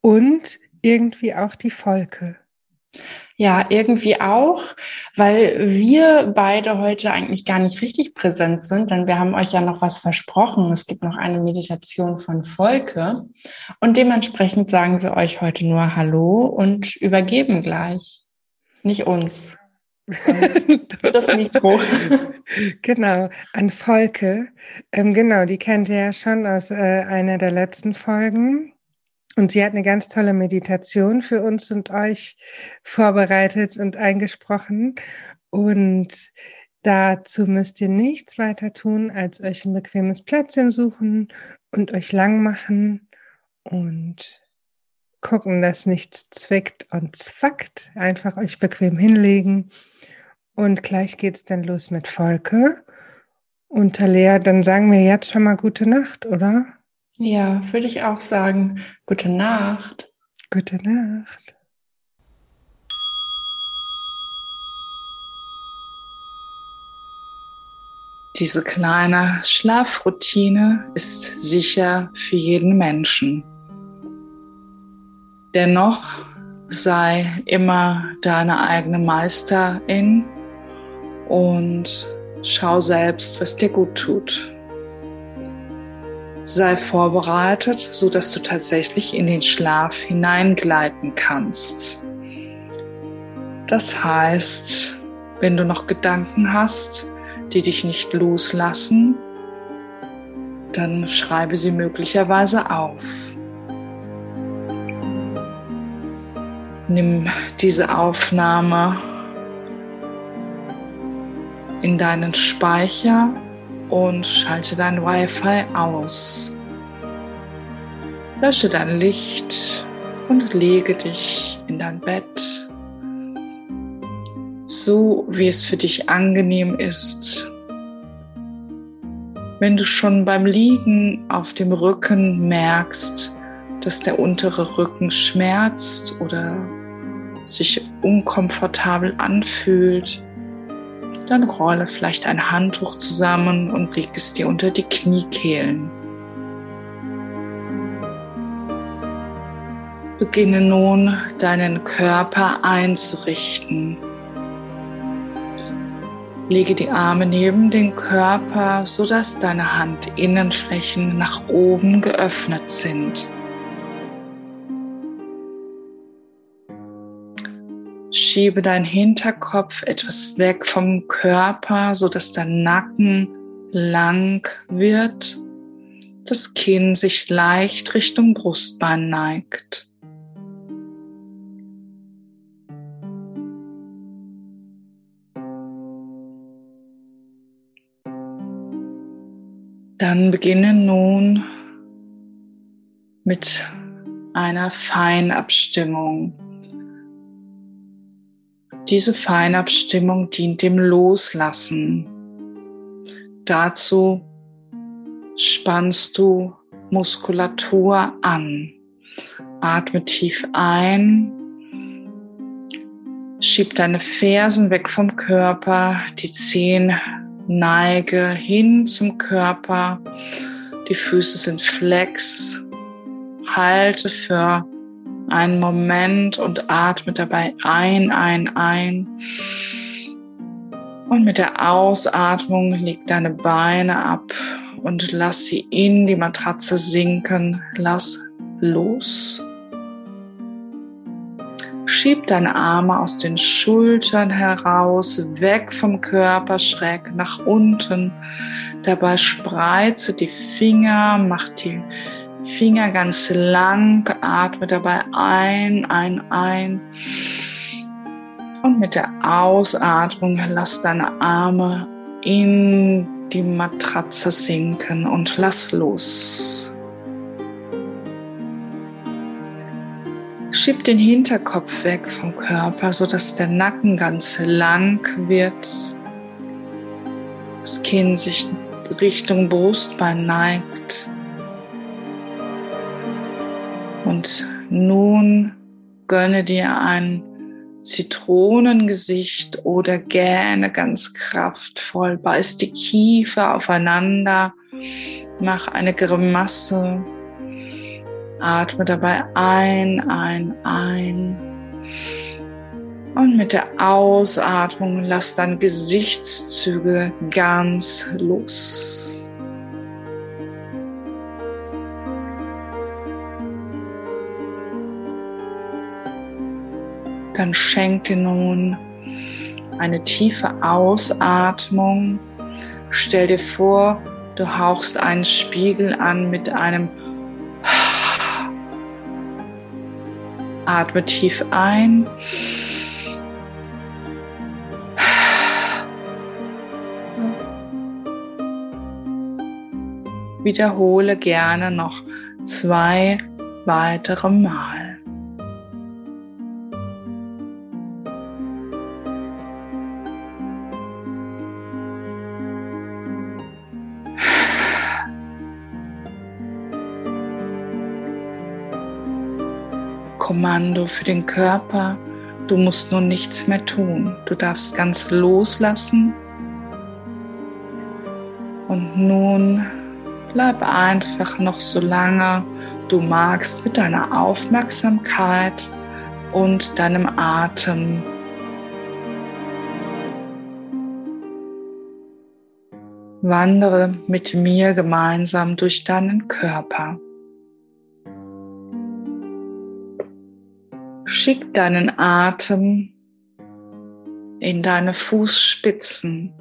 und irgendwie auch die Volke. Ja, irgendwie auch, weil wir beide heute eigentlich gar nicht richtig präsent sind, denn wir haben euch ja noch was versprochen. Es gibt noch eine Meditation von Volke und dementsprechend sagen wir euch heute nur Hallo und übergeben gleich. Nicht uns. das Mikro. Genau, an Volke. Ähm, genau, die kennt ihr ja schon aus äh, einer der letzten Folgen. Und sie hat eine ganz tolle Meditation für uns und euch vorbereitet und eingesprochen. Und dazu müsst ihr nichts weiter tun, als euch ein bequemes Plätzchen suchen und euch lang machen und gucken, dass nichts zwickt und zwackt. Einfach euch bequem hinlegen. Und gleich geht's dann los mit Volke. Und Talea, dann sagen wir jetzt schon mal gute Nacht, oder? Ja, würde ich auch sagen. Gute Nacht. Gute Nacht. Diese kleine Schlafroutine ist sicher für jeden Menschen. Dennoch sei immer deine eigene Meisterin und schau selbst, was dir gut tut sei vorbereitet, so dass du tatsächlich in den Schlaf hineingleiten kannst. Das heißt, wenn du noch Gedanken hast, die dich nicht loslassen, dann schreibe sie möglicherweise auf. Nimm diese Aufnahme in deinen Speicher und schalte dein Wi-Fi aus. Lösche dein Licht und lege dich in dein Bett, so wie es für dich angenehm ist. Wenn du schon beim Liegen auf dem Rücken merkst, dass der untere Rücken schmerzt oder sich unkomfortabel anfühlt, dann rolle vielleicht ein Handtuch zusammen und leg es dir unter die Kniekehlen. Beginne nun deinen Körper einzurichten. Lege die Arme neben den Körper, sodass deine Handinnenflächen nach oben geöffnet sind. Schiebe deinen Hinterkopf etwas weg vom Körper, so dass dein Nacken lang wird, das Kinn sich leicht Richtung Brustbein neigt. Dann beginne nun mit einer Feinabstimmung. Diese Feinabstimmung dient dem Loslassen. Dazu spannst du Muskulatur an. Atme tief ein. Schieb deine Fersen weg vom Körper, die Zehen neige hin zum Körper. Die Füße sind flex. Halte für einen Moment und atme dabei ein, ein, ein. Und mit der Ausatmung leg deine Beine ab und lass sie in die Matratze sinken. Lass los. Schieb deine Arme aus den Schultern heraus, weg vom Körper, schräg nach unten. Dabei spreize die Finger, mach die Finger ganz lang, atme dabei ein, ein, ein. Und mit der Ausatmung lass deine Arme in die Matratze sinken und lass los. Schieb den Hinterkopf weg vom Körper, sodass der Nacken ganz lang wird. Das Kinn sich Richtung Brustbein neigt. Und nun gönne dir ein Zitronengesicht oder gähne ganz kraftvoll, beiß die Kiefer aufeinander, mach eine Grimasse, atme dabei ein, ein, ein. Und mit der Ausatmung lass dann Gesichtszüge ganz los. Dann schenk dir nun eine tiefe Ausatmung. Stell dir vor, du hauchst einen Spiegel an mit einem Atme tief ein. Wiederhole gerne noch zwei weitere Mal. Kommando für den Körper. Du musst nun nichts mehr tun. Du darfst ganz loslassen. Und nun bleib einfach noch so lange du magst mit deiner Aufmerksamkeit und deinem Atem. Wandere mit mir gemeinsam durch deinen Körper. Schick deinen Atem in deine Fußspitzen,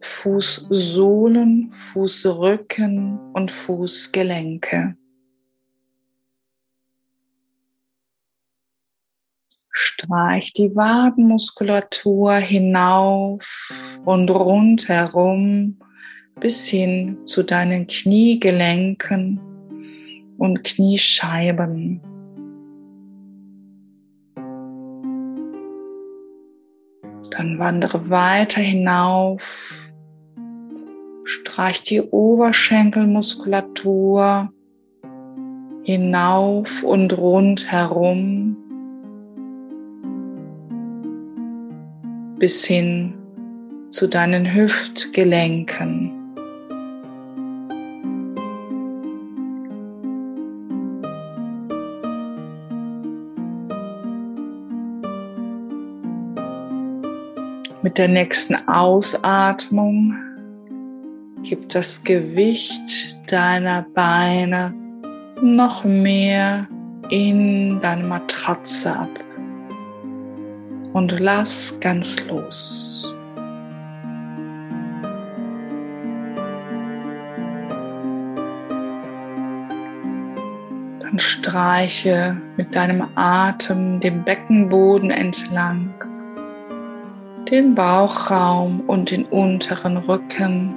Fußsohlen, Fußrücken und Fußgelenke. Streich die Wadenmuskulatur hinauf und rundherum bis hin zu deinen Kniegelenken und Kniescheiben. Dann wandere weiter hinauf. Streich die Oberschenkelmuskulatur hinauf und rundherum bis hin zu deinen Hüftgelenken. Der nächsten Ausatmung gib das Gewicht deiner Beine noch mehr in deine Matratze ab und lass ganz los. Dann streiche mit deinem Atem den Beckenboden entlang den Bauchraum und den unteren Rücken.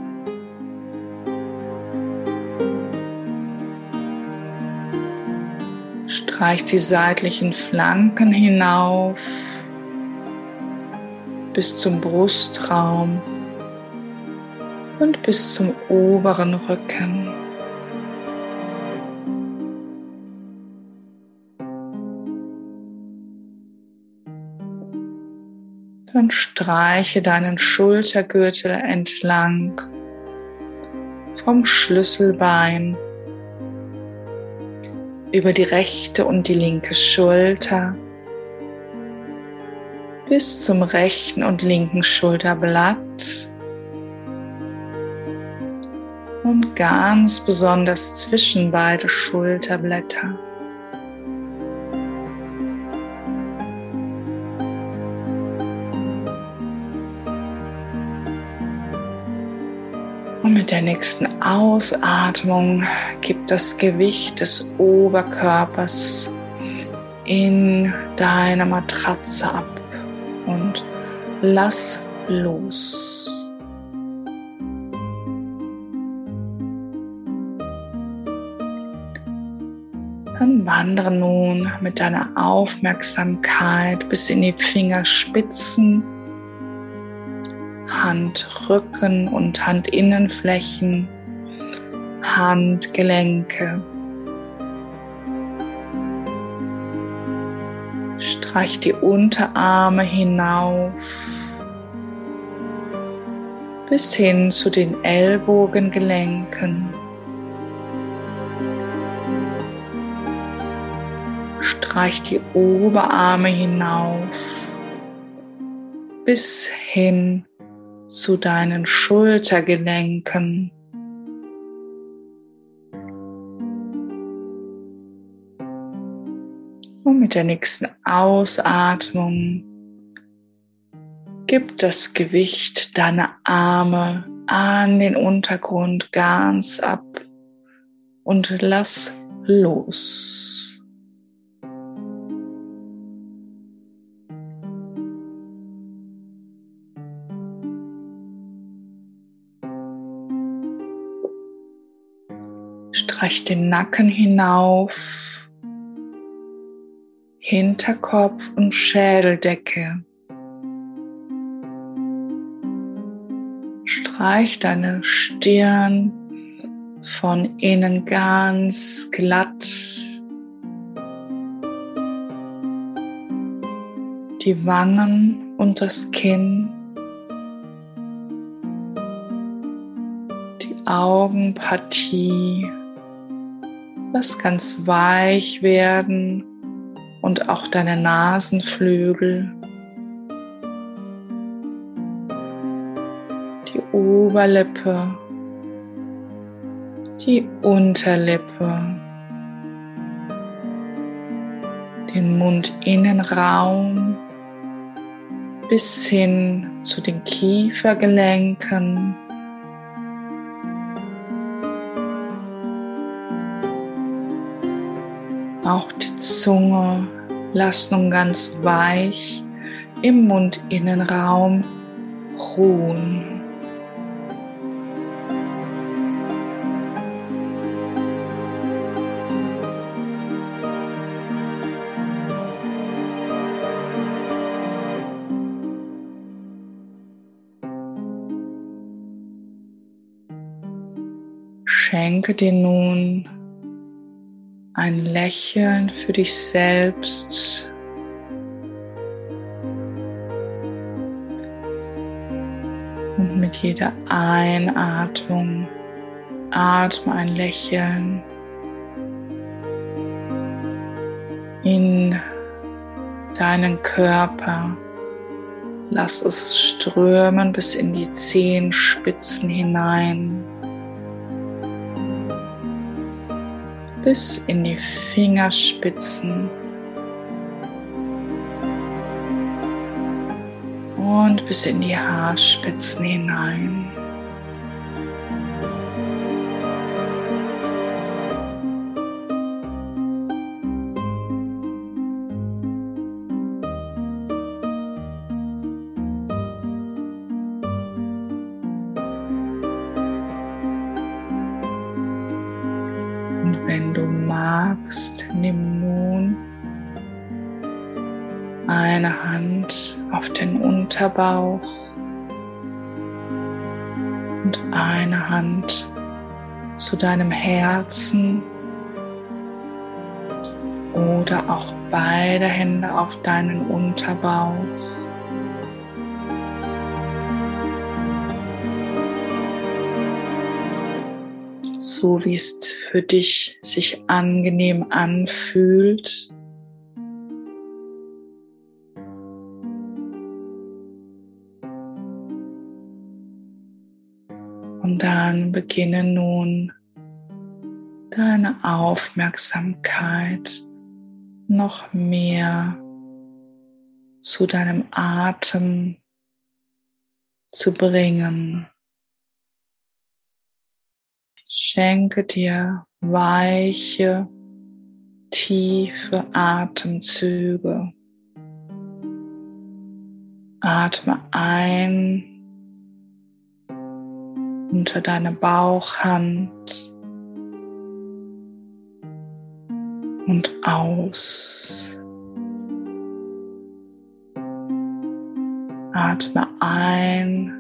Streich die seitlichen Flanken hinauf bis zum Brustraum und bis zum oberen Rücken. Dann streiche deinen Schultergürtel entlang vom Schlüsselbein über die rechte und die linke Schulter bis zum rechten und linken Schulterblatt und ganz besonders zwischen beide Schulterblätter. Und mit der nächsten Ausatmung gib das Gewicht des Oberkörpers in deine Matratze ab und lass los. Dann wandere nun mit deiner Aufmerksamkeit bis in die Fingerspitzen, Handrücken und Handinnenflächen, Handgelenke. Streich die Unterarme hinauf bis hin zu den Ellbogengelenken. Streich die Oberarme hinauf bis hin zu deinen Schultergelenken. Und mit der nächsten Ausatmung gib das Gewicht deiner Arme an den Untergrund ganz ab und lass los. Streich den Nacken hinauf, Hinterkopf und Schädeldecke. Streich deine Stirn von innen ganz glatt. Die Wangen und das Kinn. Die Augenpartie. Lass ganz weich werden und auch deine Nasenflügel. Die Oberlippe, die Unterlippe, den Mundinnenraum bis hin zu den Kiefergelenken Auch die Zunge lass nun ganz weich im Mundinnenraum ruhen. Schenke dir nun ein Lächeln für dich selbst. Und mit jeder Einatmung atme ein Lächeln in deinen Körper. Lass es strömen bis in die Zehenspitzen hinein. Bis in die Fingerspitzen und bis in die Haarspitzen hinein. Eine Hand auf den Unterbauch und eine Hand zu deinem Herzen oder auch beide Hände auf deinen Unterbauch. so wie es für dich sich angenehm anfühlt. Dann beginne nun deine Aufmerksamkeit noch mehr zu deinem Atem zu bringen. Schenke dir weiche, tiefe Atemzüge. Atme ein unter deine Bauchhand und aus. Atme ein,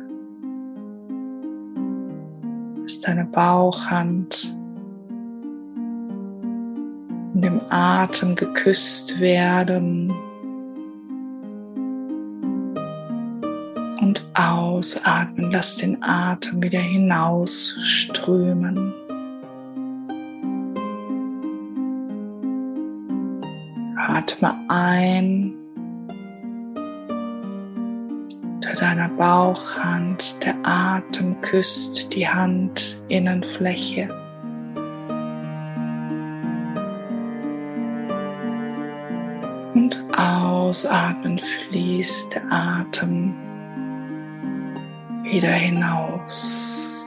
bis deine Bauchhand in dem Atem geküsst werden. Ausatmen, lass den Atem wieder hinausströmen. Atme ein unter deiner Bauchhand. Der Atem küsst die Handinnenfläche. Und ausatmen fließt der Atem wieder hinaus.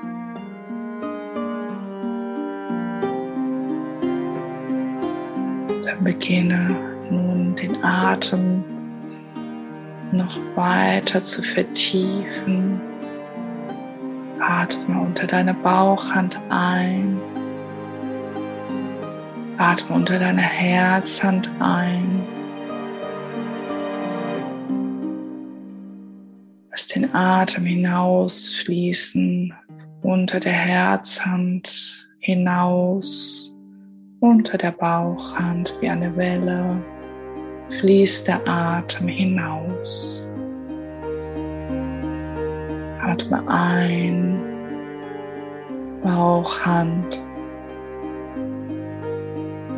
Dann beginne nun den Atem noch weiter zu vertiefen. Atme unter deine Bauchhand ein. Atme unter deine Herzhand ein. Den Atem hinausfließen unter der Herzhand hinaus, unter der Bauchhand wie eine Welle fließt der Atem hinaus. Atme ein, Bauchhand,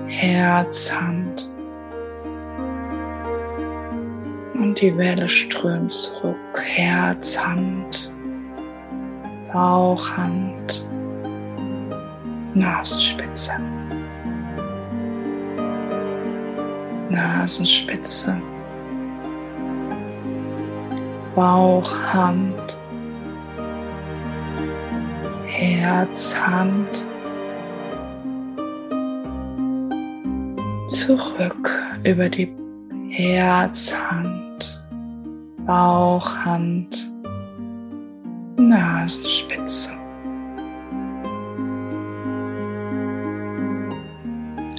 Herzhand und die Welle strömt zurück. Herzhand, Bauchhand, Nasenspitze. Nasenspitze, Bauchhand, Herzhand, zurück über die Herzhand, Bauchhand, Nasenspitze.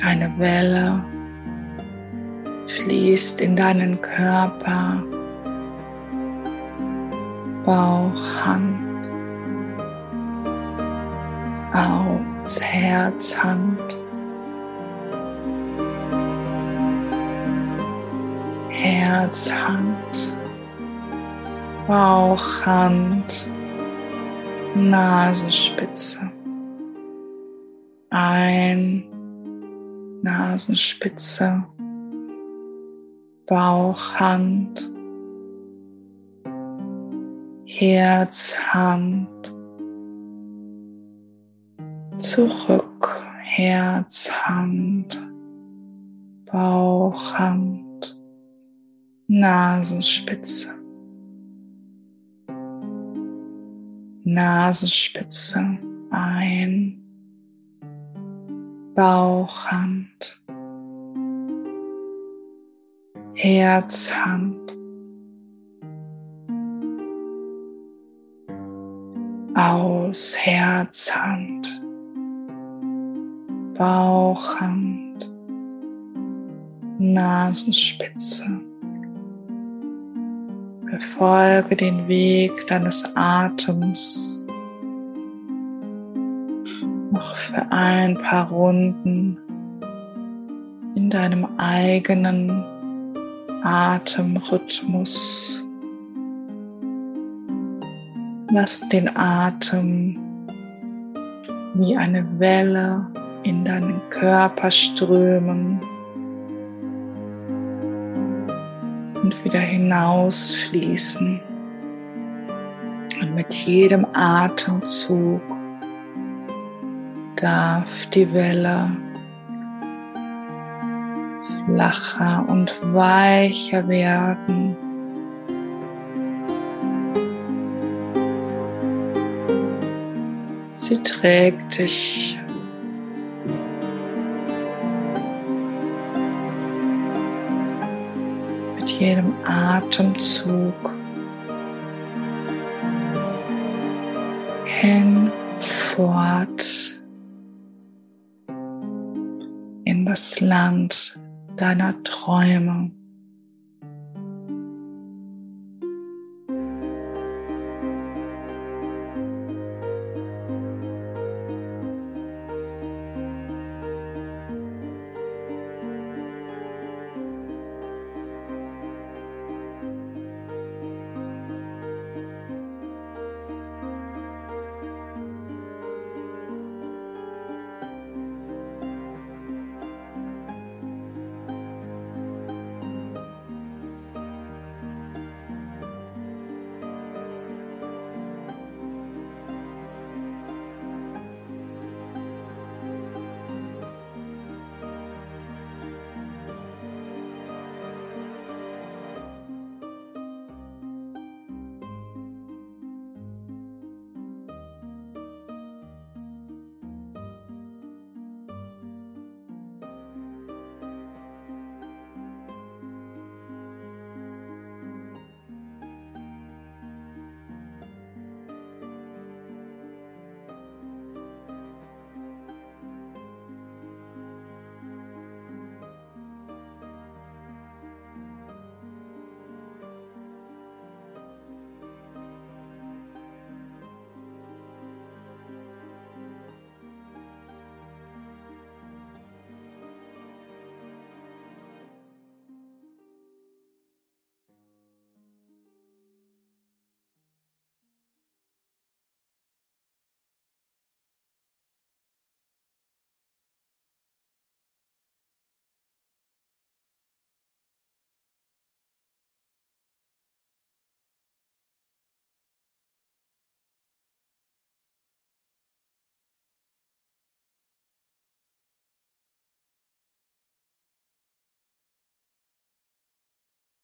Eine Welle fließt in deinen Körper, Bauch, Hand, aus Herz, Hand. Herz, Hand, Bauch, Hand, Nasenspitze. Ein, Nasenspitze. Bauchhand, Herzhand, zurück, Herzhand, Bauchhand, Nasenspitze, Nasenspitze ein, Bauchhand, Herzhand. Aus Herzhand, Bauchhand, Nasenspitze. Befolge den Weg deines Atems noch für ein paar Runden in deinem eigenen Atemrhythmus. Lass den Atem wie eine Welle in deinen Körper strömen wieder hinausfließen. Und mit jedem Atemzug darf die Welle flacher und weicher werden. Sie trägt dich. Jedem Atemzug hinfort das Land deiner Träume.